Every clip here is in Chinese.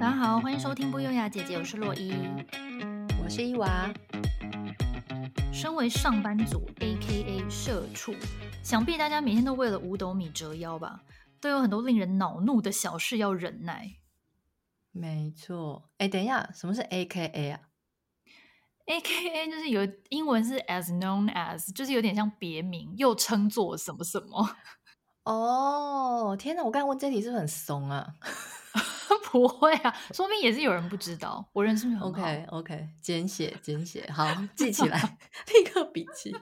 大家好，欢迎收听不优雅姐姐，我是洛伊，我是伊娃。身为上班族，AKA 社畜，想必大家每天都为了五斗米折腰吧，都有很多令人恼怒的小事要忍耐。没错，哎，等一下，什么是 AKA 啊？AKA 就是有英文是 as known as，就是有点像别名，又称作什么什么。哦，天哪！我刚才问这题是不是很怂啊？不会啊，说明也是有人不知道。我人是不是很好？OK OK，简写简写，好，记起来，立刻笔记。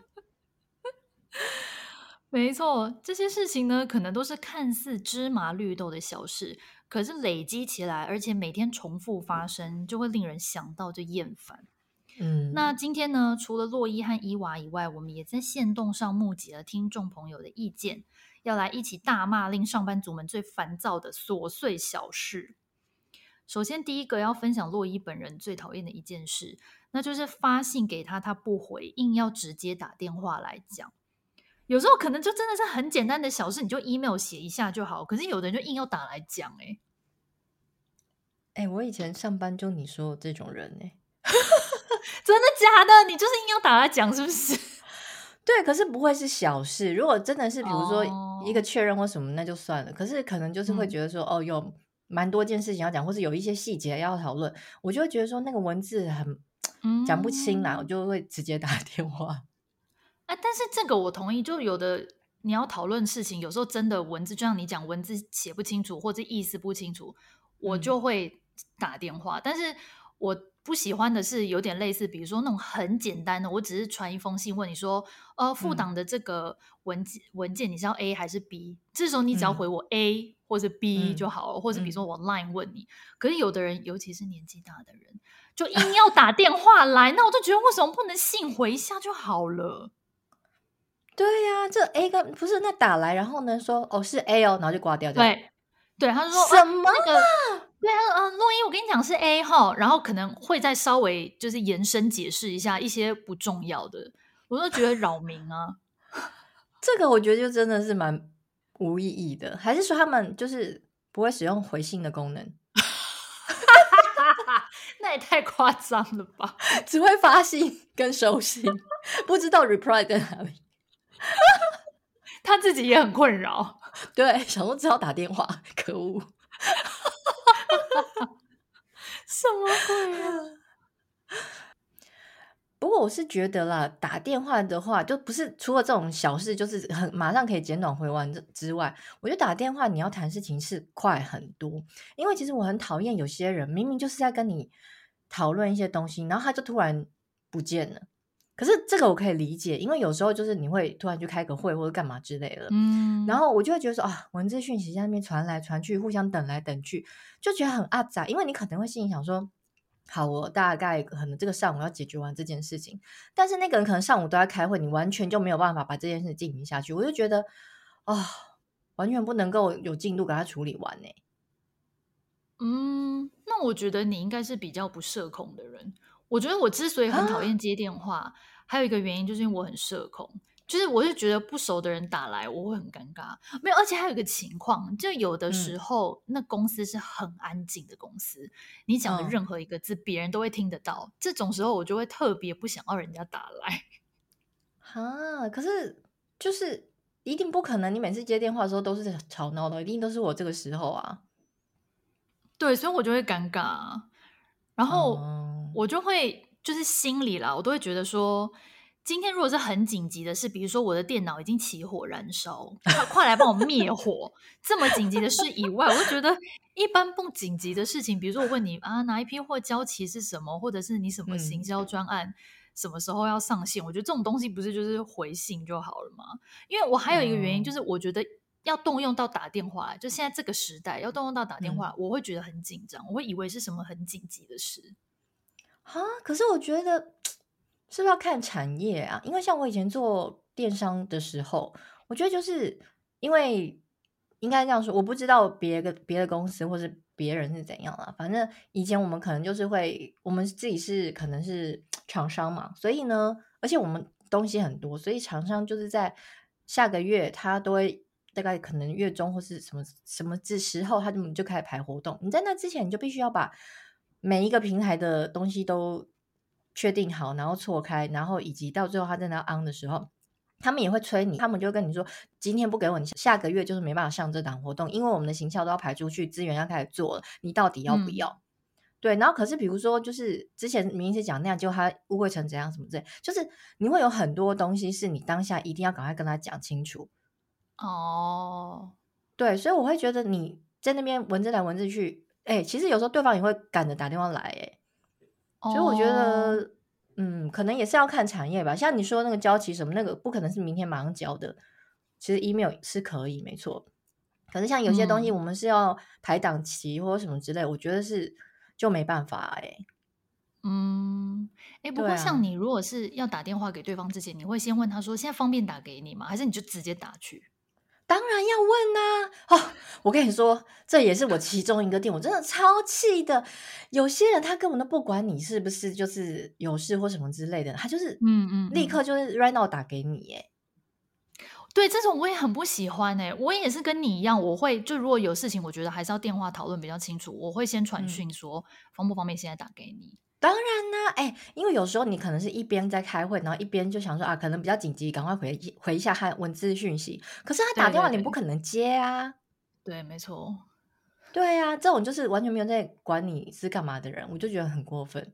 没错，这些事情呢，可能都是看似芝麻绿豆的小事，可是累积起来，而且每天重复发生，就会令人想到就厌烦。嗯，那今天呢，除了洛伊和伊娃以外，我们也在线动上募集了听众朋友的意见。要来一起大骂令上班族们最烦躁的琐碎小事。首先，第一个要分享洛伊本人最讨厌的一件事，那就是发信给他，他不回，硬要直接打电话来讲。有时候可能就真的是很简单的小事，你就 email 写一下就好。可是有的人就硬要打来讲，哎，哎，我以前上班就你说的这种人，哎，真的假的？你就是硬要打来讲，是不是？对，可是不会是小事。如果真的是，比如说一个确认或什么，那就算了。Oh. 可是可能就是会觉得说，嗯、哦，有蛮多件事情要讲，或是有一些细节要讨论，我就会觉得说那个文字很讲不清啦，嗯、我就会直接打 电话。啊，但是这个我同意，就有的你要讨论事情，有时候真的文字就像你讲，文字写不清楚或者意思不清楚，我就会打电话。嗯、但是我。不喜欢的是有点类似，比如说那种很简单的，我只是传一封信问你说，呃，副档的这个文件、嗯、文件你是要 A 还是 B？这时候你只要回我 A 或者 B 就好了，嗯、或者比如说我 Line 问你。嗯、可是有的人，尤其是年纪大的人，就硬要打电话来，那我就觉得为什么不能信回一下就好了？对呀、啊，这 A 跟不是那打来，然后呢说哦是 A 哦，然后就挂掉，对对，他就说什么、对啊，嗯，洛伊，我跟你讲是 A 号，然后可能会再稍微就是延伸解释一下一些不重要的，我都觉得扰民啊。这个我觉得就真的是蛮无意义的，还是说他们就是不会使用回信的功能？那也太夸张了吧！只会发信跟收信，不知道 reply 在哪里。他自己也很困扰，对，想说只好打电话，可恶。什么鬼啊？不过我是觉得啦，打电话的话，就不是除了这种小事，就是很马上可以简短回完之外，我觉得打电话你要谈事情是快很多。因为其实我很讨厌有些人明明就是在跟你讨论一些东西，然后他就突然不见了。可是这个我可以理解，因为有时候就是你会突然去开个会或者干嘛之类的，嗯，然后我就会觉得说啊，文字讯息在那边传来传去，互相等来等去，就觉得很阿杂。因为你可能会心里想说，好，我大概可能这个上午要解决完这件事情，但是那个人可能上午都在开会，你完全就没有办法把这件事进行下去。我就觉得啊，完全不能够有进度给他处理完呢。嗯，那我觉得你应该是比较不社恐的人。我觉得我之所以很讨厌接电话，啊、还有一个原因就是因为我很社恐，就是我是觉得不熟的人打来我会很尴尬。没有，而且还有一个情况，就有的时候、嗯、那公司是很安静的公司，你讲的任何一个字别人都会听得到。嗯、这种时候我就会特别不想要人家打来。啊，可是就是一定不可能，你每次接电话的时候都是吵闹的，一定都是我这个时候啊。对，所以我就会尴尬，然后。嗯我就会就是心里啦，我都会觉得说，今天如果是很紧急的事，比如说我的电脑已经起火燃烧，快快来帮我灭火，这么紧急的事以外，我就觉得一般不紧急的事情，比如说我问你啊，哪一批货交期是什么，或者是你什么行销专案、嗯、什么时候要上线，我觉得这种东西不是就是回信就好了吗？因为我还有一个原因，就是我觉得要动用到打电话，就现在这个时代要动用到打电话，嗯、我会觉得很紧张，我会以为是什么很紧急的事。啊，可是我觉得是不是要看产业啊？因为像我以前做电商的时候，我觉得就是因为应该这样说，我不知道别的别的公司或是别人是怎样啊。反正以前我们可能就是会，我们自己是可能是厂商嘛，所以呢，而且我们东西很多，所以厂商就是在下个月他都会大概可能月中或是什么什么之时候，他就就开始排活动。你在那之前，你就必须要把每一个平台的东西都确定好，然后错开，然后以及到最后他真的要 on 的时候，他们也会催你，他们就跟你说，今天不给我，你下个月就是没办法上这档活动，因为我们的行销都要排出去，资源要开始做了，你到底要不要？嗯对，然后可是比如说，就是之前明明是讲那样，就他误会成怎样什么之类，就是你会有很多东西是你当下一定要赶快跟他讲清楚。哦，对，所以我会觉得你在那边文字来文字去，哎，其实有时候对方也会赶着打电话来，哎，所以我觉得，哦、嗯，可能也是要看产业吧。像你说那个交期什么，那个不可能是明天马上交的，其实 email 是可以，没错。可是像有些东西，我们是要排档期或者什么之类，嗯、我觉得是。就没办法哎、欸，嗯，哎，不过像你如果是要打电话给对方之前，啊、你会先问他说现在方便打给你吗？还是你就直接打去？当然要问呐、啊！哦，我跟你说，这也是我其中一个店，我真的超气的。有些人他根本都不管你是不是就是有事或什么之类的，他就是嗯嗯，立刻就是 right now 打给你耶。对，这种我也很不喜欢哎、欸，我也是跟你一样，我会就如果有事情，我觉得还是要电话讨论比较清楚。我会先传讯说、嗯、方不方便现在打给你。当然啦、啊，哎，因为有时候你可能是一边在开会，然后一边就想说啊，可能比较紧急，赶快回回一下他文字讯息。可是他打电话你不可能接啊。对，对，对，对，没错。对啊，这种就是完全没有在管你是干嘛的人，我就觉得很过分。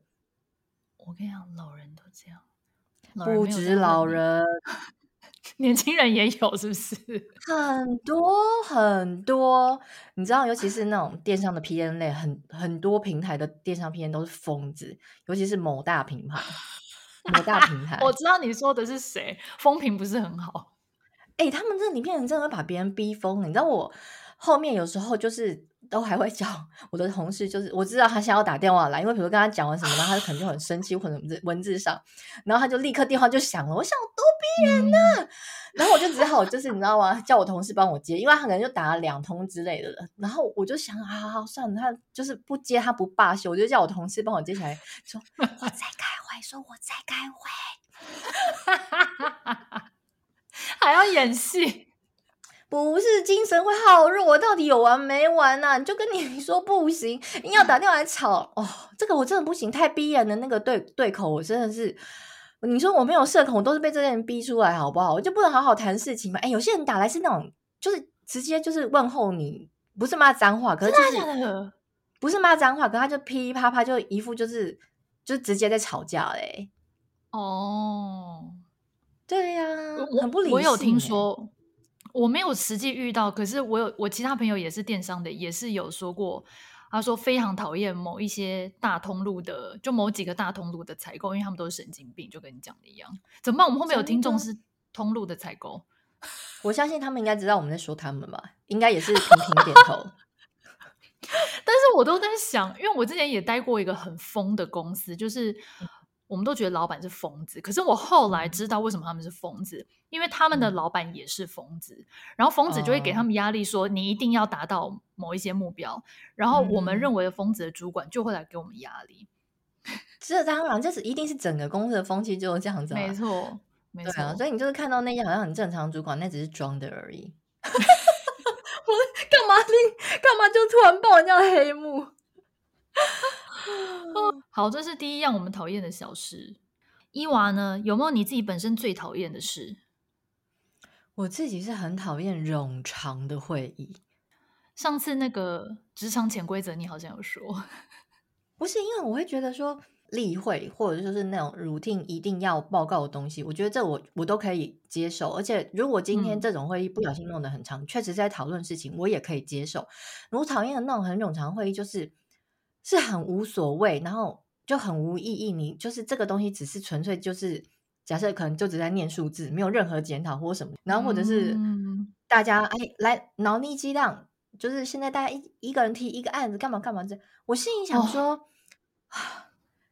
我跟你讲，老人都这样，不止老人。年轻人也有，是不是？很多很多，你知道，尤其是那种电商的 P N 类，很很多平台的电商 P N 都是疯子，尤其是某大品牌，某大平台。我知道你说的是谁，风评不是很好。哎、欸，他们这里面人真的会把别人逼疯。你知道，我后面有时候就是。都还会叫 我的同事，就是我知道他想要打电话来，因为比如跟他讲完什么，然后他就可能就很生气，或者文字上，然后他就立刻电话就响了。我想多逼人呢、啊，嗯、然后我就只好就是你知道吗？叫我同事帮我接，因为他可能就打了两通之类的了。然后我就想，好好好，算了，他就是不接，他不罢休，我就叫我同事帮我接起来，说 我在开会，说我在开会，还要演戏。不是精神会好弱，我到底有完没完呐、啊？你就跟你说不行，硬要打电话来吵哦，这个我真的不行，太逼人的那个对对口，我真的是，你说我没有社恐，我都是被这些人逼出来，好不好？我就不能好好谈事情嘛？哎，有些人打来是那种，就是直接就是问候你，不是骂脏话，可是就是不是骂脏话，可是他就噼里啪啪就一副就是就直接在吵架嘞。哦，对呀、啊，很不理性。我有听说。我没有实际遇到，可是我有我其他朋友也是电商的，也是有说过，他说非常讨厌某一些大通路的，就某几个大通路的采购，因为他们都是神经病，就跟你讲的一样。怎么办？我们后面有听众是通路的采购，我相信他们应该知道我们在说他们吧，应该也是频频点头。但是我都在想，因为我之前也待过一个很疯的公司，就是。我们都觉得老板是疯子，可是我后来知道为什么他们是疯子，因为他们的老板也是疯子，嗯、然后疯子就会给他们压力，说你一定要达到某一些目标，然后我们认为的疯子的主管就会来给我们压力。这当然，这是一定是整个公司的风气就是这样子，没错，没错、啊。所以你就是看到那些好像很正常的主管，那只是装的而已。我干嘛你干嘛就突然爆人家黑幕？好，这是第一样我们讨厌的小事。伊娃呢，有没有你自己本身最讨厌的事？我自己是很讨厌冗长的会议。上次那个职场潜规则，你好像有说，不是因为我会觉得说例会或者就是那种 routine 一定要报告的东西，我觉得这我我都可以接受。而且如果今天这种会议不小心弄得很长，嗯、确实在讨论事情，我也可以接受。我讨厌的那种很冗长的会议，就是。是很无所谓，然后就很无意义。你就是这个东西，只是纯粹就是假设，可能就只在念数字，没有任何检讨或什么。然后或者是大家、嗯、哎来脑力激荡，就是现在大家一一个人提一个案子，干嘛干嘛这。我心里想说，哦、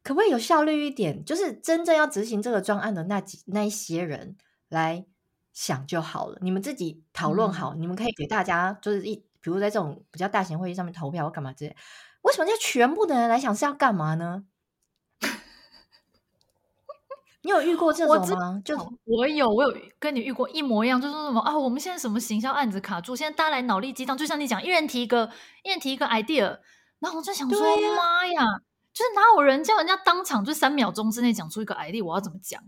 可不可以有效率一点？就是真正要执行这个专案的那几那一些人来想就好了。你们自己讨论好，嗯、你们可以给大家就是一，比如在这种比较大型会议上面投票或干嘛之类。为什么叫全部的人来想是要干嘛呢？你有遇过这种吗？就我有，我有跟你遇过一模一样，就是说什么啊，我们现在什么行销案子卡住，现在大家来脑力激荡，就像你讲，一人提一个，一人提一个 idea，然后我就想说，妈呀，就是哪有人叫人家当场就三秒钟之内讲出一个 idea，我要怎么讲？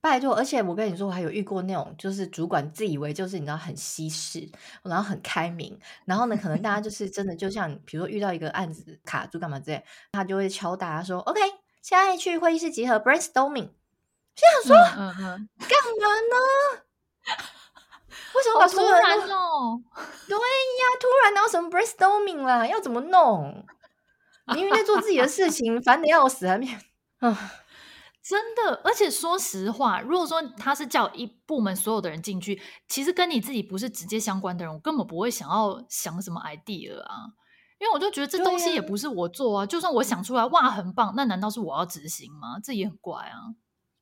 拜托，而且我跟你说，我还有遇过那种，就是主管自以为就是你知道很西式，然后很开明，然后呢，可能大家就是真的就像比如说遇到一个案子卡住干嘛之类，他就会敲大家说，OK，现在去会议室集合，brainstorming。就想说，干、嘛呢？为什么把所有人都？哦、对呀，突然哪有什么 brainstorming 啦？要怎么弄？明明在做自己的事情，烦得要死，还没啊。真的，而且说实话，如果说他是叫一部门所有的人进去，其实跟你自己不是直接相关的人，我根本不会想要想什么 idea 啊，因为我就觉得这东西也不是我做啊，啊就算我想出来，哇，很棒，那难道是我要执行吗？这也很怪啊。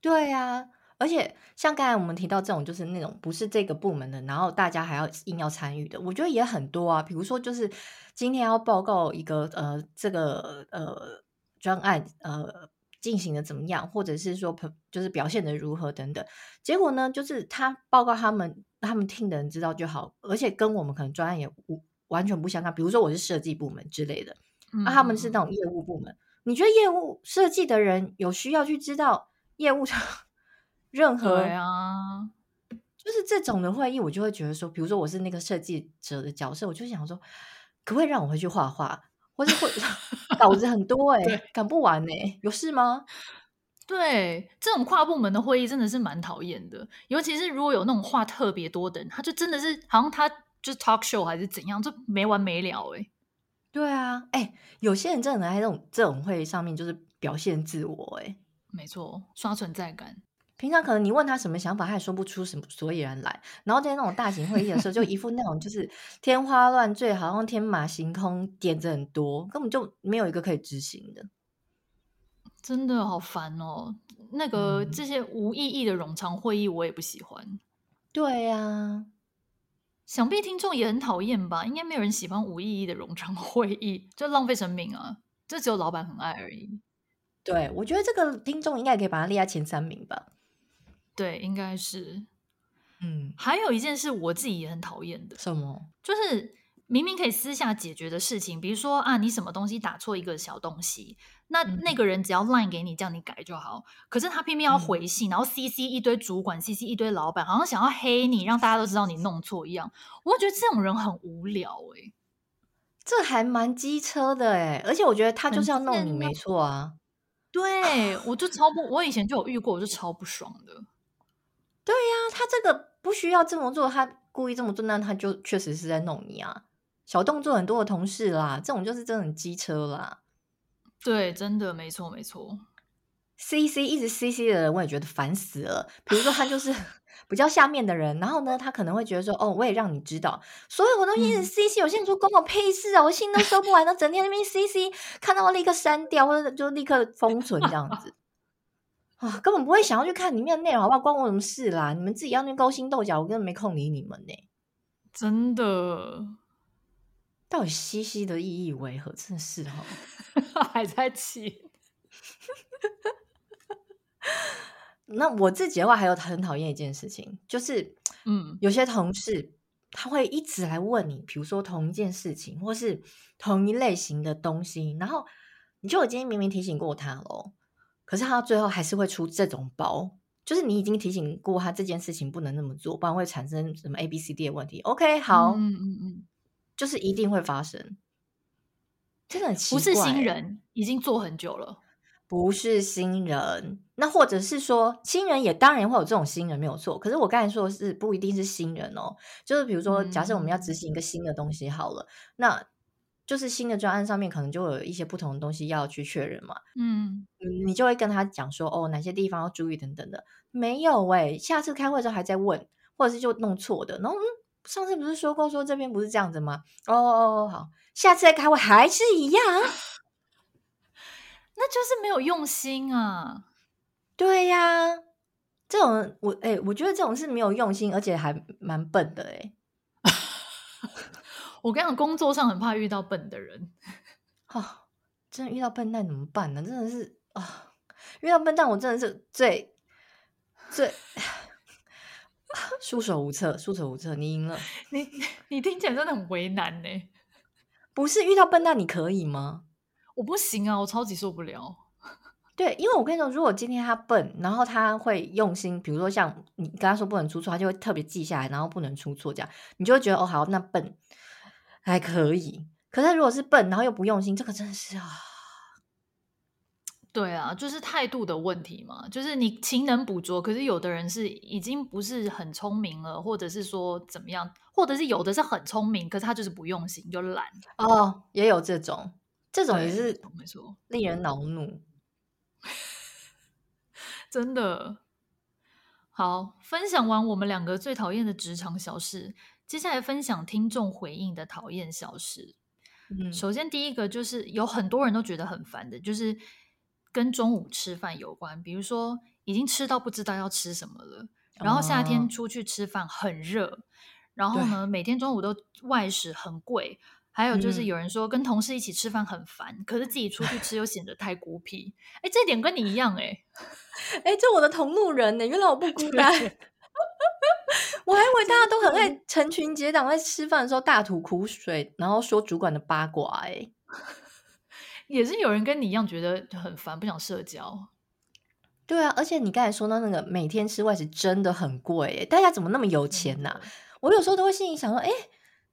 对啊，而且像刚才我们提到这种，就是那种不是这个部门的，然后大家还要硬要参与的，我觉得也很多啊。比如说，就是今天要报告一个呃，这个呃专案呃。进行的怎么样，或者是说，就是表现的如何等等，结果呢，就是他报告他们，他们听的人知道就好，而且跟我们可能专案也完全不相干。比如说我是设计部门之类的，那、嗯啊、他们是那种业务部门，你觉得业务设计的人有需要去知道业务的任何？对啊，就是这种的会议，我就会觉得说，比如说我是那个设计者的角色，我就想说，可不可以让我回去画画？或者会稿子很多哎、欸，赶不完哎、欸，有事吗？对，这种跨部门的会议真的是蛮讨厌的，尤其是如果有那种话特别多的人，他就真的是好像他就是 talk show 还是怎样，就没完没了哎、欸。对啊，哎、欸，有些人真的在这种这种会议上面就是表现自我哎、欸，没错，刷存在感。平常可能你问他什么想法，他也说不出什么所以然来。然后在那种大型会议的时候，就一副那种就是天花乱坠，好像天马行空，点子很多，根本就没有一个可以执行的。真的好烦哦！那个、嗯、这些无意义的冗长会议，我也不喜欢。对呀、啊，想必听众也很讨厌吧？应该没有人喜欢无意义的冗长会议，就浪费生命啊！这只有老板很爱而已。对，我觉得这个听众应该可以把它列在前三名吧。对，应该是，嗯，还有一件事我自己也很讨厌的，什么？就是明明可以私下解决的事情，比如说啊，你什么东西打错一个小东西，那、嗯、那个人只要 line 给你，叫你改就好。可是他偏偏要回信，嗯、然后 cc 一堆主管，cc 一堆老板，好像想要黑你，让大家都知道你弄错一样。我觉得这种人很无聊哎、欸，这还蛮机车的哎，而且我觉得他就是要弄你，没错啊。对，我就超不，我以前就有遇过，我就超不爽的。对呀、啊，他这个不需要这么做，他故意这么做，那他就确实是在弄你啊。小动作很多的同事啦，这种就是真的很机车啦。对，真的没错没错。C C 一直 C C 的人，我也觉得烦死了。比如说他就 是比较下面的人，然后呢，他可能会觉得说，哦，我也让你知道，所有我都一直 C C，有些人说关我屁事啊，我信都收不完，都整天那边 C C，看到我立刻删掉，或者就立刻封存这样子。啊，根本不会想要去看里面的内容，好不好？关我什么事啦？你们自己要那勾心斗角，我根本没空理你们呢。真的，到底西西的意义为何？真的是哈，还在气。那我自己的话，还有很讨厌一件事情，就是嗯，有些同事他会一直来问你，比如说同一件事情，或是同一类型的东西，然后你就我今天明明提醒过他喽。可是他最后还是会出这种包，就是你已经提醒过他这件事情不能那么做，不然会产生什么 A、B、C、D 的问题。OK，好，嗯嗯嗯，就是一定会发生，真的很奇怪。不是新人，已经做很久了。不是新人，那或者是说新人也当然会有这种新人没有错。可是我刚才说的是不一定是新人哦，就是比如说假设我们要执行一个新的东西好了，嗯、那。就是新的专案上面可能就有一些不同的东西要去确认嘛，嗯，你就会跟他讲说，哦，哪些地方要注意等等的。没有诶、欸，下次开会的时候还在问，或者是就弄错的。然后嗯，上次不是说过说这边不是这样子吗？哦哦哦，好，下次再开会还是一样，那就是没有用心啊。对呀、啊，这种我哎、欸，我觉得这种是没有用心，而且还蛮笨的诶、欸。我跟你讲，工作上很怕遇到笨的人，哦，真的遇到笨蛋怎么办呢？真的是啊，遇到笨蛋，我真的是最最 束手无策，束手无策。你赢了，你你听起来真的很为难呢。不是遇到笨蛋你可以吗？我不行啊，我超级受不了。对，因为我跟你说，如果今天他笨，然后他会用心，比如说像你跟他说不能出错，他就会特别记下来，然后不能出错这样，你就会觉得哦好，那笨还可以。可是如果是笨，然后又不用心，这个真的是啊。对啊，就是态度的问题嘛。就是你勤能补拙，可是有的人是已经不是很聪明了，或者是说怎么样，或者是有的是很聪明，可是他就是不用心，就懒。哦，也有这种，这种也是没错，令人恼怒。真的好，分享完我们两个最讨厌的职场小事，接下来分享听众回应的讨厌小事。嗯，首先第一个就是有很多人都觉得很烦的，就是跟中午吃饭有关。比如说已经吃到不知道要吃什么了，然后夏天出去吃饭很热，哦、然后呢每天中午都外食很贵。还有就是有人说跟同事一起吃饭很烦，嗯、可是自己出去吃又显得太孤僻。哎，这点跟你一样哎，哎，这我的同路人呢？原来我不孤单，我还以为大家都很爱成群结党在吃饭的时候大吐苦水，然后说主管的八卦。哎，也是有人跟你一样觉得很烦，不想社交。对啊，而且你刚才说到那个每天吃外食真的很贵，哎，大家怎么那么有钱呢、啊？嗯、我有时候都会心里想说，哎，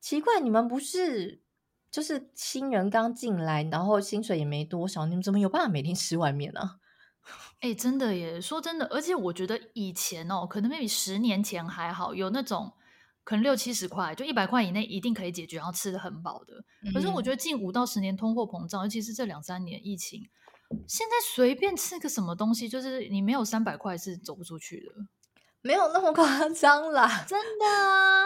奇怪，你们不是？就是新人刚进来，然后薪水也没多少，你们怎么有办法每天吃外面呢？哎，真的耶！说真的，而且我觉得以前哦，可能 maybe 十年前还好，有那种可能六七十块，就一百块以内一定可以解决，然后吃的很饱的。嗯、可是我觉得近五到十年通货膨胀，尤其是这两三年疫情，现在随便吃个什么东西，就是你没有三百块是走不出去的，没有那么夸张啦，真的啊。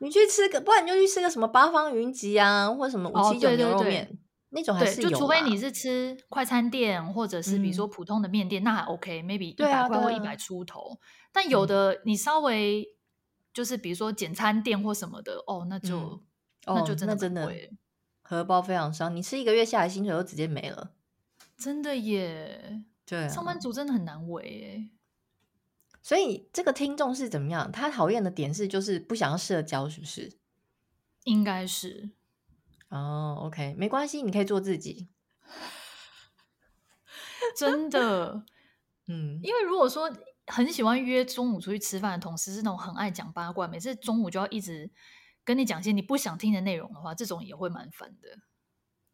你去吃个，不然你就去吃个什么八方云集啊，或者什么五七九牛肉面、哦、对对对那种还是有。就除非你是吃快餐店，或者是比如说普通的面店，嗯、那还 OK，maybe 一百块或一百出头。啊、但有的你稍微就是比如说简餐店或什么的，哦，那就、嗯、那就真的真的荷包非常伤。你吃一个月下来，薪水都直接没了，真的耶。对、啊，上班族真的很难为耶。所以这个听众是怎么样？他讨厌的点是就是不想要社交，是不是？应该是。哦，oh，OK，没关系，你可以做自己。真的，嗯，因为如果说很喜欢约中午出去吃饭的同事是那种很爱讲八卦，每次中午就要一直跟你讲些你不想听的内容的话，这种也会蛮烦的。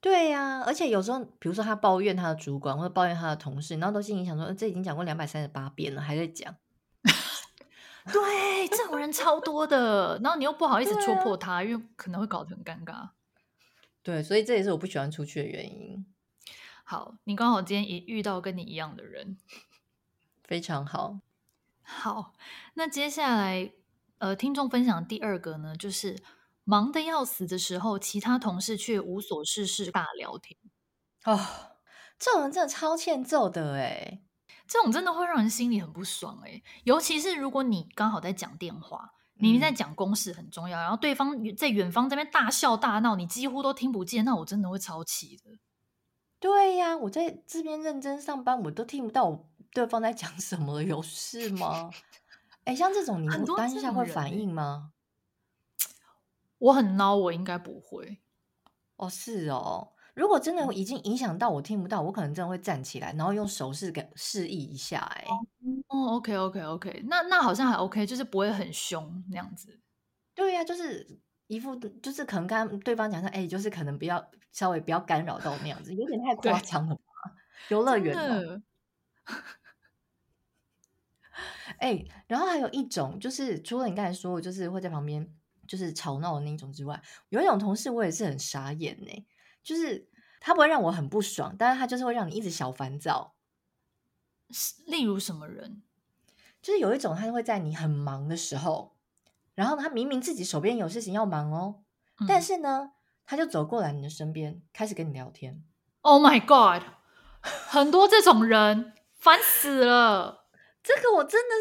对呀、啊，而且有时候，比如说他抱怨他的主管或者抱怨他的同事，然后都心里想说，这已经讲过两百三十八遍了，还在讲。对，这种人超多的，然后你又不好意思戳破他，啊、因为可能会搞得很尴尬。对，所以这也是我不喜欢出去的原因。好，你刚好今天也遇到跟你一样的人，非常好。好，那接下来呃，听众分享第二个呢，就是忙得要死的时候，其他同事却无所事事大聊天。哦，这种人真的超欠揍的哎。这种真的会让人心里很不爽哎，尤其是如果你刚好在讲电话，你在讲公事很重要，嗯、然后对方在远方这边大笑大闹，你几乎都听不见，那我真的会超气的。对呀、啊，我在这边认真上班，我都听不到我对方在讲什么，有事吗？哎，像这种你当下会反应吗？我很孬，我应该不会。哦，是哦。如果真的已经影响到我听不到，我可能真的会站起来，然后用手势给示意一下。哎，哦，OK OK OK，那那好像还 OK，就是不会很凶那样子。对呀、啊，就是一副就是可能跟对方讲说，哎，就是可能不要稍微不要干扰到那样子，有点太夸张了吧？游乐园的。哎，然后还有一种就是除了你刚才说的，就是会在旁边就是吵闹的那种之外，有一种同事我也是很傻眼呢。就是他不会让我很不爽，但是他就是会让你一直小烦躁。例如什么人？就是有一种，他会在你很忙的时候，然后他明明自己手边有事情要忙哦，嗯、但是呢，他就走过来你的身边，开始跟你聊天。Oh my god，很多这种人，烦死了。这个我真的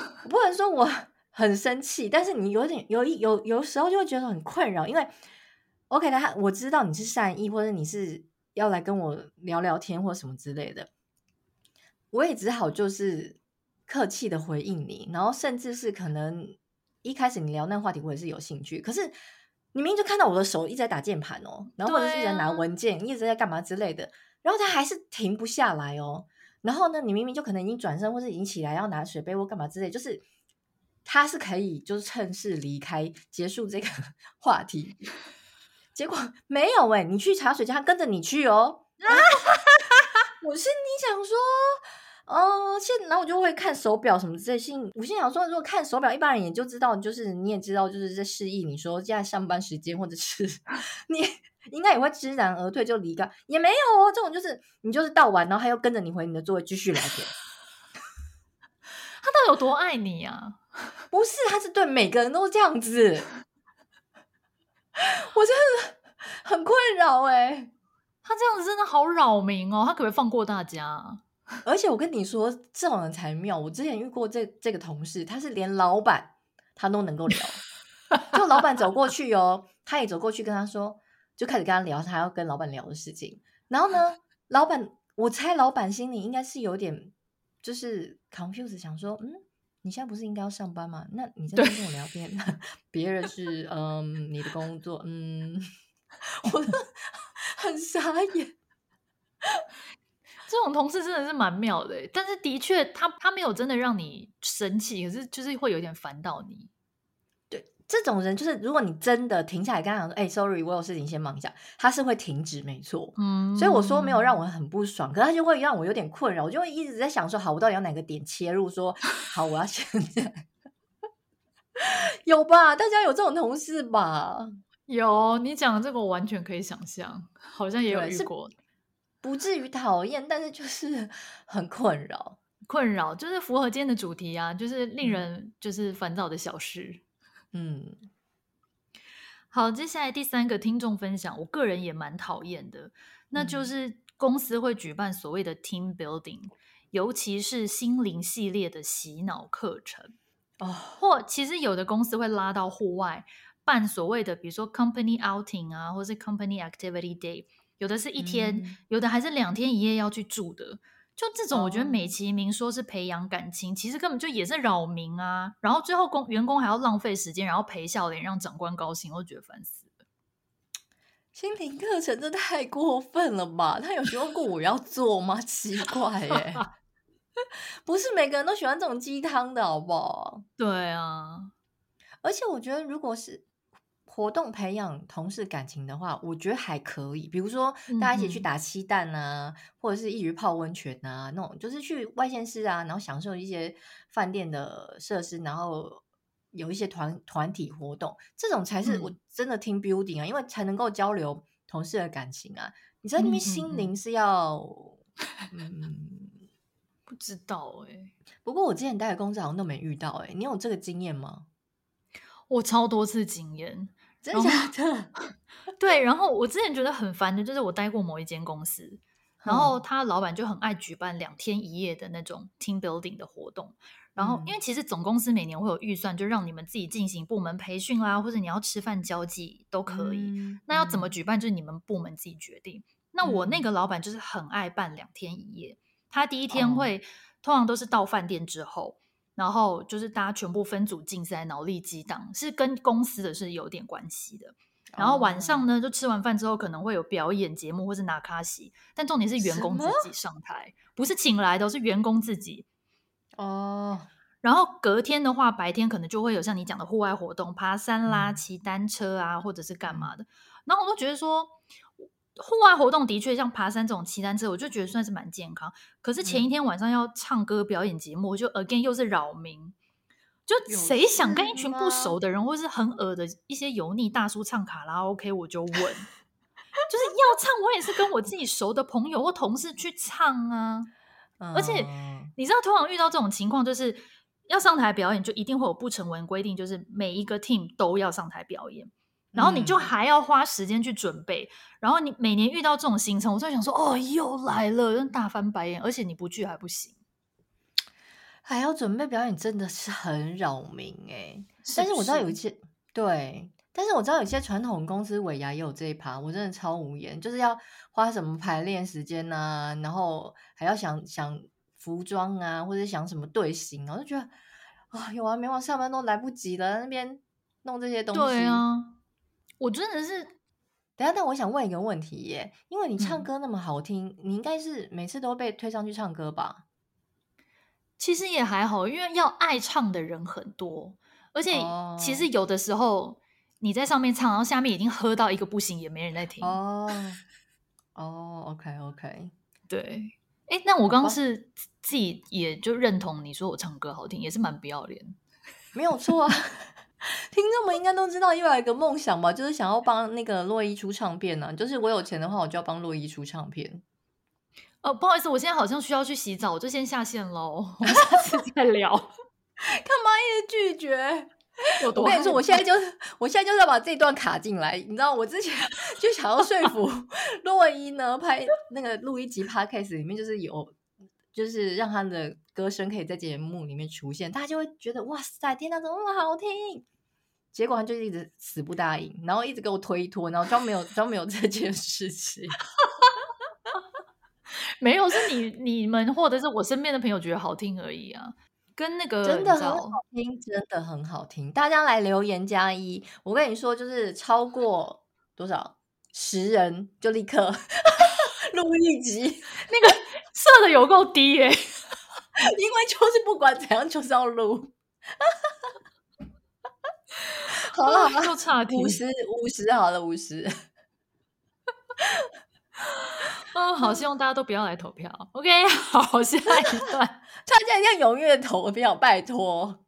是，我不能说我很生气，但是你有点有一有有时候就会觉得很困扰，因为。OK，他我知道你是善意，或者你是要来跟我聊聊天或什么之类的，我也只好就是客气的回应你，然后甚至是可能一开始你聊那个话题，我也是有兴趣。可是你明明就看到我的手一直在打键盘哦，然后或者是一直在拿文件，啊、一直在干嘛之类的，然后他还是停不下来哦。然后呢，你明明就可能已经转身，或是已经起来要拿水杯或干嘛之类，就是他是可以就是趁势离开，结束这个 话题。结果没有哎、欸，你去茶水间，他跟着你去哦。我心里想说。哦，现然后我就会看手表什么之类。心我心想说，如果看手表，一般人也就知道，就是你也知道，就是在示意你说现在上班时间，或者是 你应该也会知难而退，就离开。也没有哦，这种就是你就是到完，然后他又跟着你回你的座位继续聊天。他到底有多爱你啊？不是，他是对每个人都这样子。我真的很困扰哎、欸，他这样子真的好扰民哦。他可不可以放过大家？而且我跟你说，这种人才妙。我之前遇过这这个同事，他是连老板他都能够聊，就老板走过去哦，他也走过去跟他说，就开始跟他聊他要跟老板聊的事情。然后呢，老板，我猜老板心里应该是有点就是 confused，想说，嗯，你现在不是应该要上班吗？那你在跟我聊天，别人是嗯你的工作，嗯，我很傻眼。这种同事真的是蛮妙的，但是的确他他没有真的让你生气，可是就是会有点烦到你。对，这种人就是如果你真的停下来跟他讲说：“哎，sorry，我有事情先忙一下。”他是会停止，没错。嗯，所以我说没有让我很不爽，可是他就会让我有点困扰，我就会一直在想说：“好，我到底要哪个点切入？”说：“好，我要现在 有吧？大家有这种同事吧？有，你讲的这个我完全可以想象，好像也有遇过。”不至于讨厌，但是就是很困扰，困扰就是符合今天的主题啊，就是令人就是烦躁的小事。嗯，好，接下来第三个听众分享，我个人也蛮讨厌的，那就是公司会举办所谓的 team building，尤其是心灵系列的洗脑课程哦，或其实有的公司会拉到户外办所谓的，比如说 company outing 啊，或是 company activity day。有的是一天，嗯、有的还是两天一夜要去住的。就这种，我觉得美其名说是培养感情，哦、其实根本就也是扰民啊。然后最后工员工还要浪费时间，然后陪笑脸让长官高兴，我觉得烦死了。心灵课程这太过分了吧？他有希望过我要做吗？奇怪耶，不是每个人都喜欢这种鸡汤的好不好？对啊，而且我觉得如果是。活动培养同事感情的话，我觉得还可以。比如说，大家一起去打漆弹啊，嗯、或者是一起泡温泉啊，那种就是去外县市啊，然后享受一些饭店的设施，然后有一些团团体活动，这种才是我真的 team building 啊，嗯、因为才能够交流同事的感情啊。你知道那边心灵是要，嗯，不知道哎、欸。不过我之前待的公司好像都没遇到哎、欸，你有这个经验吗？我超多次经验。真的假的？对，然后我之前觉得很烦的，就是我待过某一间公司，然后他老板就很爱举办两天一夜的那种 team building 的活动。然后，因为其实总公司每年会有预算，就让你们自己进行部门培训啦，或者你要吃饭交际都可以。嗯、那要怎么举办，就是你们部门自己决定。嗯、那我那个老板就是很爱办两天一夜，他第一天会、哦、通常都是到饭店之后。然后就是大家全部分组竞赛，脑力激荡，是跟公司的是有点关系的。然后晚上呢，就吃完饭之后可能会有表演节目或是拿卡西，但重点是员工自己上台，不是请来的，是员工自己。哦。然后隔天的话，白天可能就会有像你讲的户外活动，爬山啦、骑单车啊，或者是干嘛的。然后我都觉得说。户外活动的确像爬山这种骑单车，我就觉得算是蛮健康。可是前一天晚上要唱歌表演节目，嗯、就 again 又是扰民。就谁想跟一群不熟的人，或是很恶的一些油腻大叔唱卡拉 OK，我就问，就是要唱，我也是跟我自己熟的朋友或同事去唱啊。嗯、而且你知道，通常遇到这种情况，就是要上台表演，就一定会有不成文规定，就是每一个 team 都要上台表演。然后你就还要花时间去准备，嗯、然后你每年遇到这种行程，我就想说，哦，又来了，真大翻白眼，而且你不去还不行，还要准备表演，真的是很扰民哎。是是，但是我知道有一些对，但是我知道有些传统公司尾牙也有这一趴，我真的超无言，就是要花什么排练时间呐、啊，然后还要想想服装啊，或者想什么队形，我就觉得啊，有完没完，上班都来不及了，那边弄这些东西。对啊，我真的是。等下，但我想问一个问题耶，因为你唱歌那么好听，嗯、你应该是每次都被推上去唱歌吧？其实也还好，因为要爱唱的人很多，而且其实有的时候你在上面唱，然后下面已经喝到一个不行，也没人在听。哦，哦，OK OK，对。哎，那我刚刚是自己也就认同你说我唱歌好听，也是蛮不要脸，没有错啊。听众们应该都知道，又有一个梦想吧，就是想要帮那个洛伊出唱片呢、啊。就是我有钱的话，我就要帮洛伊出唱片。哦，不好意思，我现在好像需要去洗澡，我就先下线喽。我们下次再聊。干嘛一直拒绝？我跟你说，我现在就，我现在就是要把这段卡进来。你知道，我之前 就想要说服洛伊呢，拍那个录一集 podcast 里面，就是有，就是让他的歌声可以在节目里面出现，大家就会觉得哇塞，天哪，怎么那么好听？结果他就一直死不答应，然后一直给我推脱，然后装没有装没有这件事情。没有，是你你们或者是我身边的朋友觉得好听而已啊。跟那个真的很好听，真的很好听。大家来留言加一，我跟你说，就是超过多少十人就立刻 录一集，那个设的有够低耶、欸，因为就是不管怎样就是要录。好了好了，就差 五十五十好了五十。嗯，好，希望大家都不要来投票。OK，好，下一段，大家一定要踊跃投票，拜托。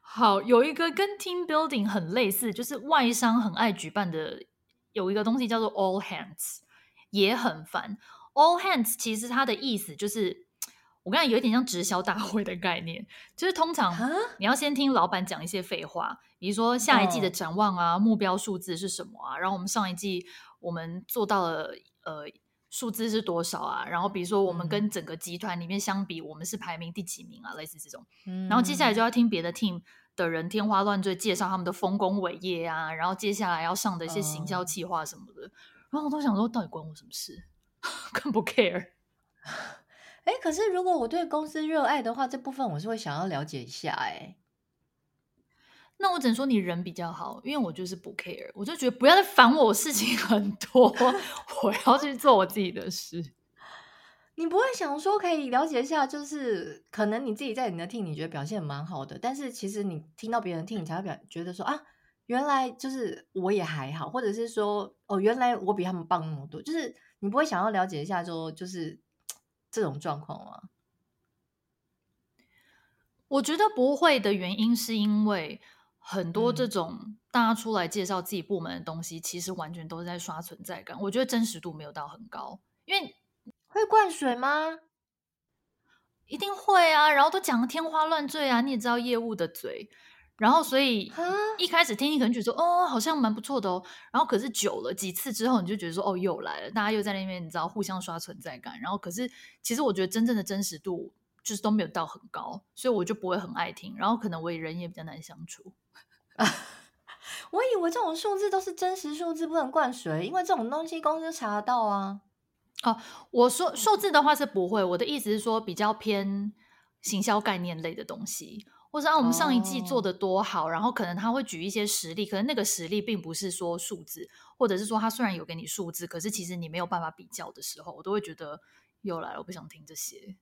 好，有一个跟 team building 很类似，就是外商很爱举办的，有一个东西叫做 all hands，也很烦。all hands 其实它的意思就是。我刚才有一点像直销大会的概念，就是通常你要先听老板讲一些废话，比如说下一季的展望啊，目标数字是什么啊，然后我们上一季我们做到了呃数字是多少啊，然后比如说我们跟整个集团里面相比，我们是排名第几名啊，类似这种。然后接下来就要听别的 team 的人天花乱坠介绍他们的丰功伟业啊，然后接下来要上的一些行销计划什么的，然后我都想说，到底关我什么事？更不 care。哎，可是如果我对公司热爱的话，这部分我是会想要了解一下。哎，那我只能说你人比较好，因为我就是不 care，我就觉得不要再烦我，事情很多，我要去做我自己的事。你不会想说可以了解一下，就是可能你自己在你的 team 你觉得表现蛮好的，但是其实你听到别人 team 你才会表觉得说啊，原来就是我也还好，或者是说哦，原来我比他们棒那么多，就是你不会想要了解一下，说就是。这种状况吗？我觉得不会的原因是因为很多这种大家出来介绍自己部门的东西，其实完全都是在刷存在感。我觉得真实度没有到很高，因为会灌水吗？一定会啊，然后都讲的天花乱坠啊，你也知道业务的嘴。然后，所以一开始听你可能觉得说，哦，好像蛮不错的哦。然后，可是久了几次之后，你就觉得说，哦，又来了，大家又在那边，你知道，互相刷存在感。然后，可是其实我觉得真正的真实度就是都没有到很高，所以我就不会很爱听。然后，可能我也人也比较难相处。我以为这种数字都是真实数字，不能灌水，因为这种东西公司查得到啊。哦，我说数字的话是不会，我的意思是说比较偏行销概念类的东西。或者啊，我们上一季做的多好，oh. 然后可能他会举一些实例，可能那个实例并不是说数字，或者是说他虽然有给你数字，可是其实你没有办法比较的时候，我都会觉得又来了，我不想听这些。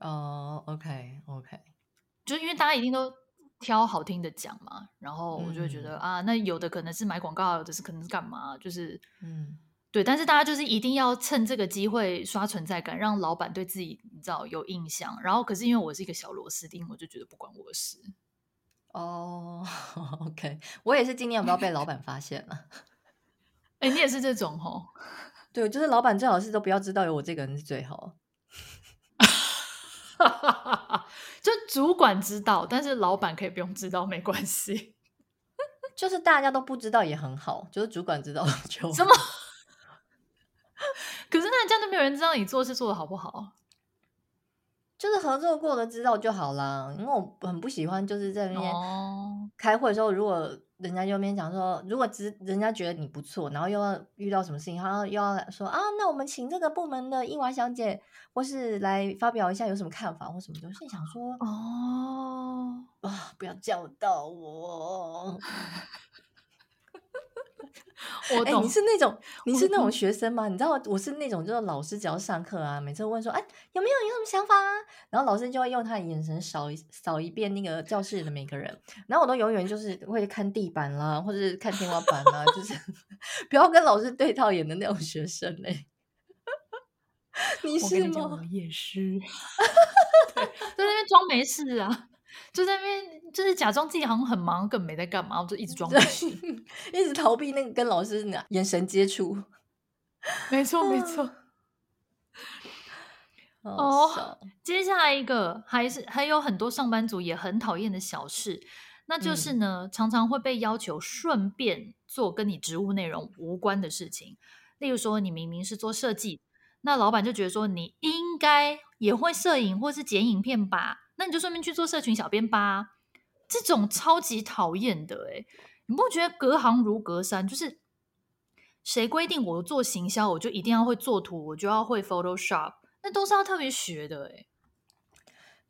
哦、uh,，OK OK，就是因为大家一定都挑好听的讲嘛，然后我就会觉得、嗯、啊，那有的可能是买广告，有的是可能是干嘛，就是嗯。对，但是大家就是一定要趁这个机会刷存在感，让老板对自己你知道有印象。然后，可是因为我是一个小螺丝钉，我就觉得不关我的事。哦、oh,，OK，我也是今年有没有被老板发现了？哎，你也是这种哦？对，就是老板最好是都不要知道有我这个人是最好。就主管知道，但是老板可以不用知道，没关系。就是大家都不知道也很好，就是主管知道就什么？都没有人知道你做事做的好不好，就是合作过的知道就好啦。因为我很不喜欢就是在那边开会的时候，如果人家右边讲说，如果只人家觉得你不错，然后又要遇到什么事情，然后又要说啊，那我们请这个部门的英娃小姐，或是来发表一下有什么看法或什么东西想说哦啊，不要叫到我。我懂、欸，你是那种你是那种学生吗？你知道我是那种，就是老师只要上课啊，每次问说，哎、欸，有没有有什么想法啊？然后老师就会用他的眼神扫一扫一遍那个教室里的每个人，然后我都永远就是会看地板啦，或者是看天花板啦，就是 不要跟老师对套眼的那种学生嘞、欸。你是吗？我也是，在那边装没事啊。就在那边，就是假装自己好像很忙，根本没在干嘛，我就一直装，一直逃避那个跟老师那眼神接触。没错，没错。哦，接下来一个还是还有很多上班族也很讨厌的小事，那就是呢，嗯、常常会被要求顺便做跟你职务内容无关的事情。例如说，你明明是做设计，那老板就觉得说你应该也会摄影或是剪影片吧。那你就顺便去做社群小编吧，这种超级讨厌的诶，你不觉得隔行如隔山？就是谁规定我做行销，我就一定要会做图，我就要会 Photoshop，那都是要特别学的诶。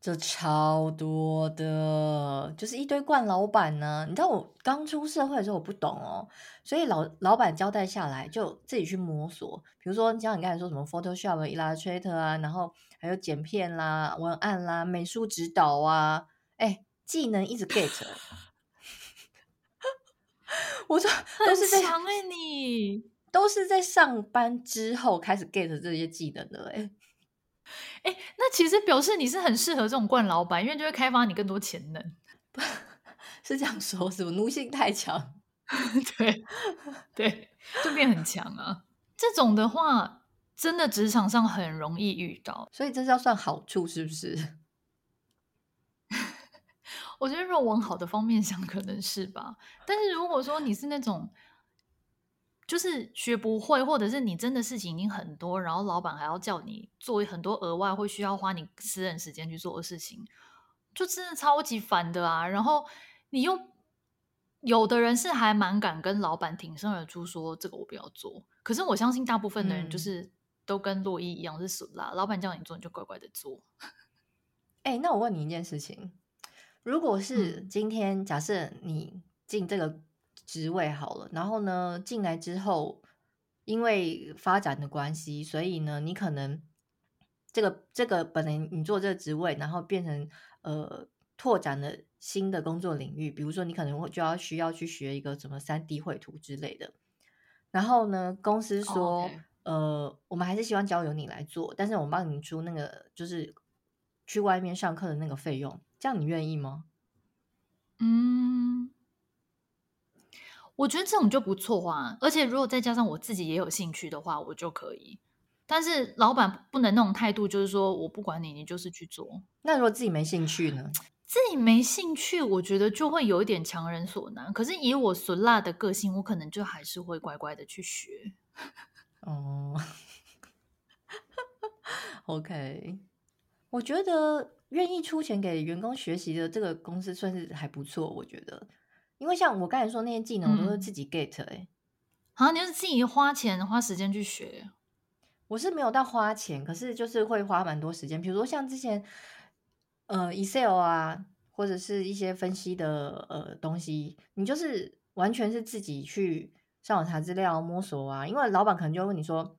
这超多的，就是一堆惯老板呢。你知道我刚出社会的时候我不懂哦，所以老老板交代下来就自己去摸索。比如说像你刚才说什么 Photoshop、Illustrator 啊，然后。还有剪片啦、文案啦、美术指导啊，哎，技能一直 get。我说都是在强哎，你都是在上班之后开始 get 这些技能的哎哎，那其实表示你是很适合这种惯老板，因为就会开发你更多潜能。是这样说，是不？奴性太强，对对，就变很强啊。这种的话。真的职场上很容易遇到，所以这是要算好处，是不是？我觉得若往好的方面想，可能是吧。但是如果说你是那种，就是学不会，或者是你真的事情已经很多，然后老板还要叫你做很多额外会需要花你私人时间去做的事情，就真的超级烦的啊。然后你又有的人是还蛮敢跟老板挺身而出，说这个我不要做。可是我相信大部分的人就是。嗯都跟洛伊一样是损啦，老板叫你做你就乖乖的做。哎、欸，那我问你一件事情：如果是今天假设你进这个职位好了，然后呢进来之后，因为发展的关系，所以呢你可能这个这个本来你做这个职位，然后变成呃拓展了新的工作领域，比如说你可能会就要需要去学一个什么三 D 绘图之类的，然后呢公司说。Oh, okay. 呃，我们还是希望交由你来做，但是我们帮你出那个就是去外面上课的那个费用，这样你愿意吗？嗯，我觉得这种就不错啊，而且如果再加上我自己也有兴趣的话，我就可以。但是老板不能那种态度，就是说我不管你，你就是去做。那如果自己没兴趣呢？自己没兴趣，我觉得就会有一点强人所难。可是以我俗辣的个性，我可能就还是会乖乖的去学。哦、oh.，OK，我觉得愿意出钱给员工学习的这个公司算是还不错。我觉得，因为像我刚才说那些技能，我都是自己 get 哎、欸。好、嗯，你是自己花钱花时间去学？我是没有到花钱，可是就是会花蛮多时间。比如说像之前，呃，Excel 啊，或者是一些分析的呃东西，你就是完全是自己去。上网查资料、摸索啊，因为老板可能就会问你说，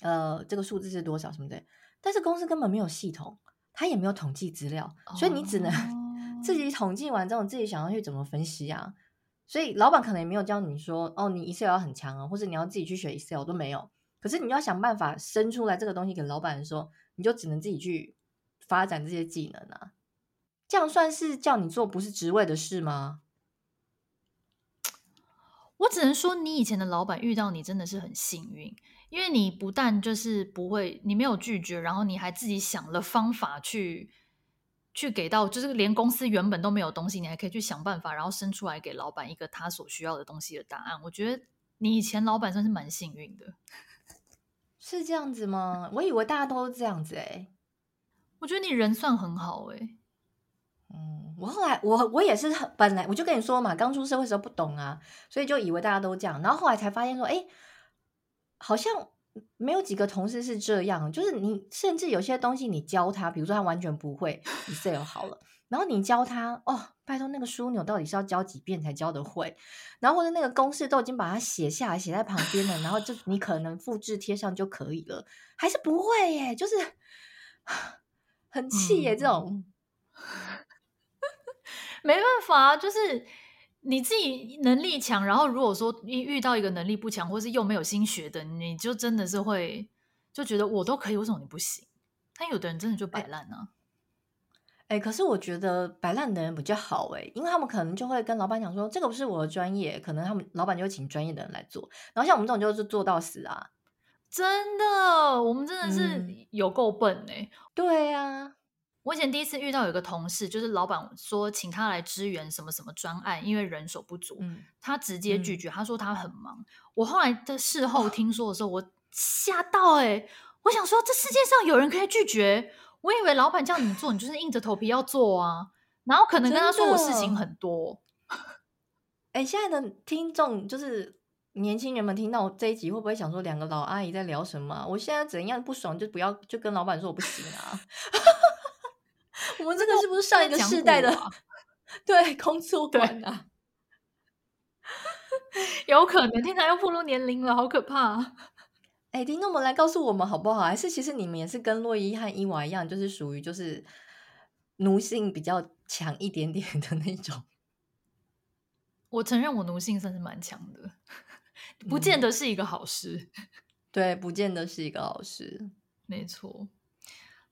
呃，这个数字是多少什么的，但是公司根本没有系统，他也没有统计资料，所以你只能 自己统计完之后，自己想要去怎么分析啊。所以老板可能也没有教你说，哦，你 Excel 要很强啊，或者你要自己去学 Excel 都没有。可是你要想办法生出来这个东西给老板说，你就只能自己去发展这些技能啊。这样算是叫你做不是职位的事吗？我只能说，你以前的老板遇到你真的是很幸运，因为你不但就是不会，你没有拒绝，然后你还自己想了方法去去给到，就是连公司原本都没有东西，你还可以去想办法，然后生出来给老板一个他所需要的东西的答案。我觉得你以前老板算是蛮幸运的，是这样子吗？我以为大家都是这样子哎、欸，我觉得你人算很好哎、欸，嗯。我后来我我也是本来我就跟你说嘛，刚出社会时候不懂啊，所以就以为大家都这样，然后后来才发现说，哎，好像没有几个同事是这样，就是你甚至有些东西你教他，比如说他完全不会 Excel 好了，然后你教他哦，拜托那个枢纽到底是要教几遍才教得会，然后或者那个公式都已经把它写下来写在旁边了，然后就 你可能复制贴上就可以了，还是不会耶，就是很气耶，这种。嗯 没办法，就是你自己能力强，然后如果说一遇到一个能力不强，或是又没有心学的，你就真的是会就觉得我都可以，为什么你不行？但有的人真的就摆烂呢。哎，可是我觉得摆烂的人比较好哎，因为他们可能就会跟老板讲说，这个不是我的专业，可能他们老板就会请专业的人来做。然后像我们这种就是做到死啊，真的，我们真的是有够笨哎、嗯。对啊。我以前第一次遇到有一个同事，就是老板说请他来支援什么什么专案，因为人手不足，嗯、他直接拒绝、嗯。他说他很忙。我后来的事后听说的时候，我吓到哎、欸！我想说，这世界上有人可以拒绝？我以为老板叫你做，你就是硬着头皮要做啊。然后可能跟他说我事情很多。哎，现在的听众就是年轻人们听到我这一集，会不会想说两个老阿姨在聊什么？我现在怎样不爽就不要就跟老板说我不行啊。我们这个是不是上一个世代的？啊、对，工作观啊，有可能。天哪，又暴露年龄了，好可怕！哎、欸，听众们来告诉我们好不好？还是其实你们也是跟洛伊和伊娃一样，就是属于就是奴性比较强一点点的那种？我承认我奴性算是蛮强的，不见得是一个好事。嗯、对，不见得是一个好事。没错。